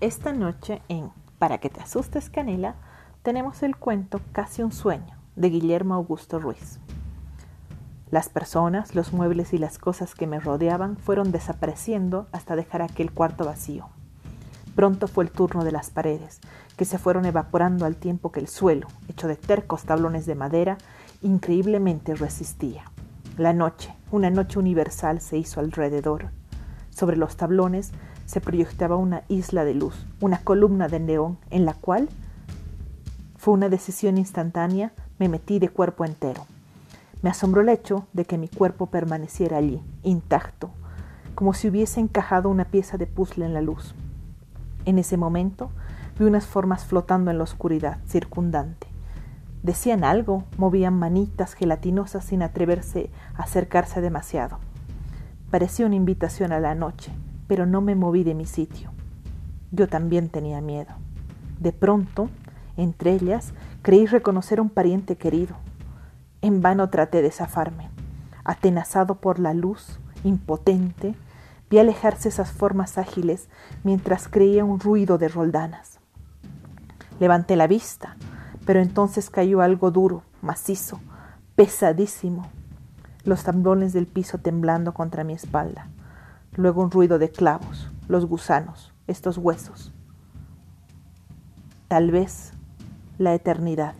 Esta noche en Para que te asustes Canela tenemos el cuento Casi un sueño de Guillermo Augusto Ruiz. Las personas, los muebles y las cosas que me rodeaban fueron desapareciendo hasta dejar aquel cuarto vacío. Pronto fue el turno de las paredes, que se fueron evaporando al tiempo que el suelo, hecho de tercos tablones de madera, increíblemente resistía. La noche, una noche universal, se hizo alrededor. Sobre los tablones se proyectaba una isla de luz, una columna de neón en la cual fue una decisión instantánea, me metí de cuerpo entero. Me asombró el hecho de que mi cuerpo permaneciera allí, intacto, como si hubiese encajado una pieza de puzzle en la luz. En ese momento vi unas formas flotando en la oscuridad circundante. Decían algo, movían manitas gelatinosas sin atreverse a acercarse demasiado. Parecía una invitación a la noche, pero no me moví de mi sitio. Yo también tenía miedo. De pronto, entre ellas, creí reconocer a un pariente querido. En vano traté de zafarme. Atenazado por la luz, impotente, vi alejarse esas formas ágiles mientras creía un ruido de roldanas. Levanté la vista, pero entonces cayó algo duro, macizo, pesadísimo, los tambores del piso temblando contra mi espalda luego un ruido de clavos, los gusanos, estos huesos. Tal vez la eternidad.